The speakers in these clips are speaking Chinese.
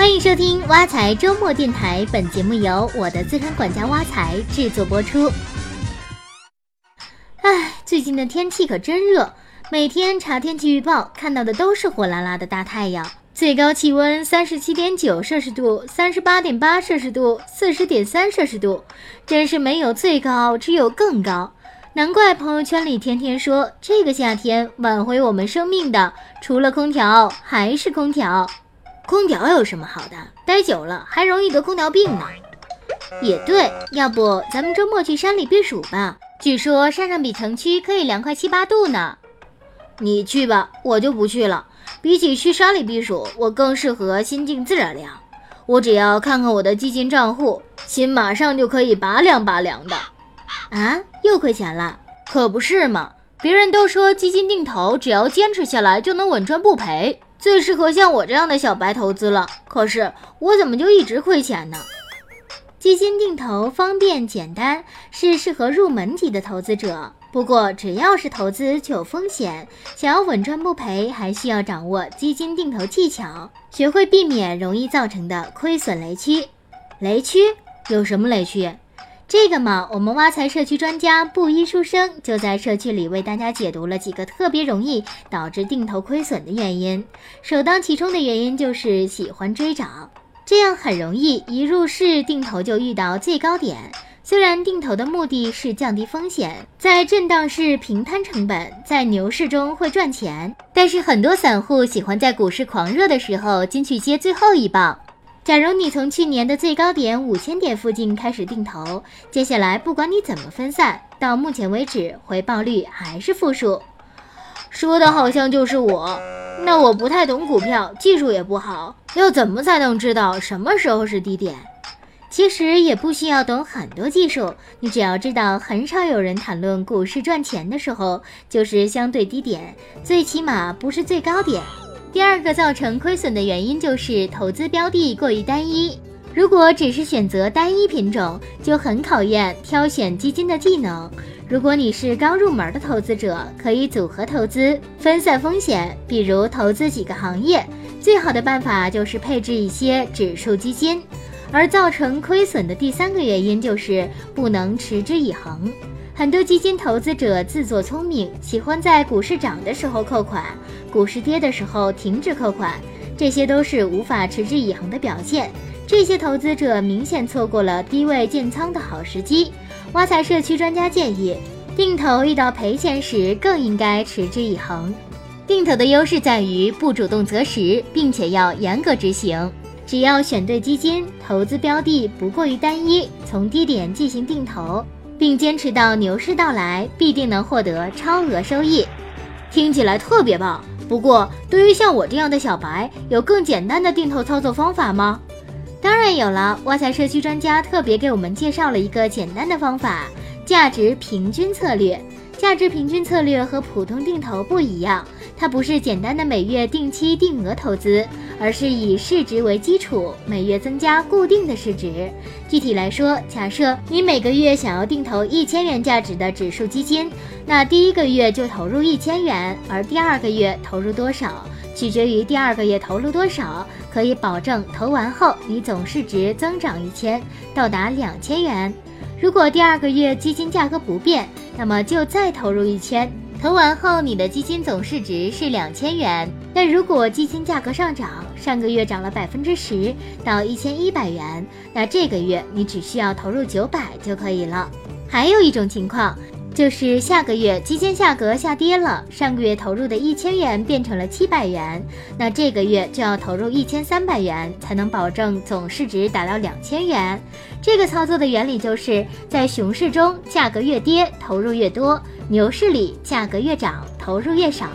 欢迎收听挖财周末电台，本节目由我的资深管家挖财制作播出。唉，最近的天气可真热，每天查天气预报看到的都是火辣辣的大太阳，最高气温三十七点九摄氏度、三十八点八摄氏度、四十点三摄氏度，真是没有最高，只有更高。难怪朋友圈里天天说这个夏天挽回我们生命的，除了空调还是空调。空调有什么好的？待久了还容易得空调病呢。也对，要不咱们周末去山里避暑吧？据说山上比城区可以凉快七八度呢。你去吧，我就不去了。比起去山里避暑，我更适合心静自然凉。我只要看看我的基金账户，心马上就可以拔凉拔凉的。啊，又亏钱了？可不是嘛！别人都说基金定投，只要坚持下来就能稳赚不赔。最适合像我这样的小白投资了，可是我怎么就一直亏钱呢？基金定投方便简单，是适合入门级的投资者。不过只要是投资就有风险，想要稳赚不赔，还需要掌握基金定投技巧，学会避免容易造成的亏损雷区。雷区有什么雷区？这个嘛，我们挖财社区专家布衣书生就在社区里为大家解读了几个特别容易导致定投亏损的原因。首当其冲的原因就是喜欢追涨，这样很容易一入市定投就遇到最高点。虽然定投的目的是降低风险，在震荡市平摊成本，在牛市中会赚钱，但是很多散户喜欢在股市狂热的时候进去接最后一棒。假如你从去年的最高点五千点附近开始定投，接下来不管你怎么分散，到目前为止回报率还是负数。说的好像就是我，那我不太懂股票，技术也不好，要怎么才能知道什么时候是低点？其实也不需要懂很多技术，你只要知道很少有人谈论股市赚钱的时候就是相对低点，最起码不是最高点。第二个造成亏损的原因就是投资标的过于单一。如果只是选择单一品种，就很考验挑选基金的技能。如果你是刚入门的投资者，可以组合投资，分散风险，比如投资几个行业。最好的办法就是配置一些指数基金。而造成亏损的第三个原因就是不能持之以恒。很多基金投资者自作聪明，喜欢在股市涨的时候扣款，股市跌的时候停止扣款，这些都是无法持之以恒的表现。这些投资者明显错过了低位建仓的好时机。挖财社区专家建议，定投遇到赔钱时更应该持之以恒。定投的优势在于不主动择时，并且要严格执行。只要选对基金，投资标的不过于单一，从低点进行定投。并坚持到牛市到来，必定能获得超额收益，听起来特别棒。不过，对于像我这样的小白，有更简单的定投操作方法吗？当然有了，挖财社区专家特别给我们介绍了一个简单的方法——价值平均策略。价值平均策略和普通定投不一样，它不是简单的每月定期定额投资，而是以市值为基础，每月增加固定的市值。具体来说，假设你每个月想要定投一千元价值的指数基金，那第一个月就投入一千元，而第二个月投入多少，取决于第二个月投入多少，可以保证投完后你总市值增长一千，到达两千元。如果第二个月基金价格不变，那么就再投入一千，投完后你的基金总市值是两千元。但如果基金价格上涨，上个月涨了百分之十到一千一百元，那这个月你只需要投入九百就可以了。还有一种情况。就是下个月基金价格下跌了，上个月投入的一千元变成了七百元，那这个月就要投入一千三百元，才能保证总市值达到两千元。这个操作的原理就是在熊市中价格越跌投入越多，牛市里价格越涨投入越少，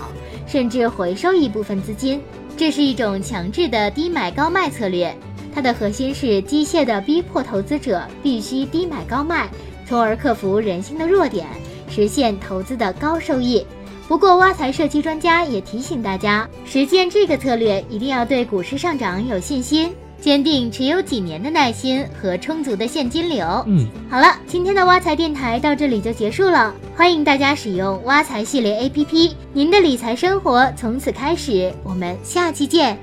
甚至回收一部分资金。这是一种强制的低买高卖策略，它的核心是机械的逼迫投资者必须低买高卖。从而克服人性的弱点，实现投资的高收益。不过，挖财社区专家也提醒大家，实践这个策略一定要对股市上涨有信心，坚定持有几年的耐心和充足的现金流。嗯，好了，今天的挖财电台到这里就结束了。欢迎大家使用挖财系列 APP，您的理财生活从此开始。我们下期见。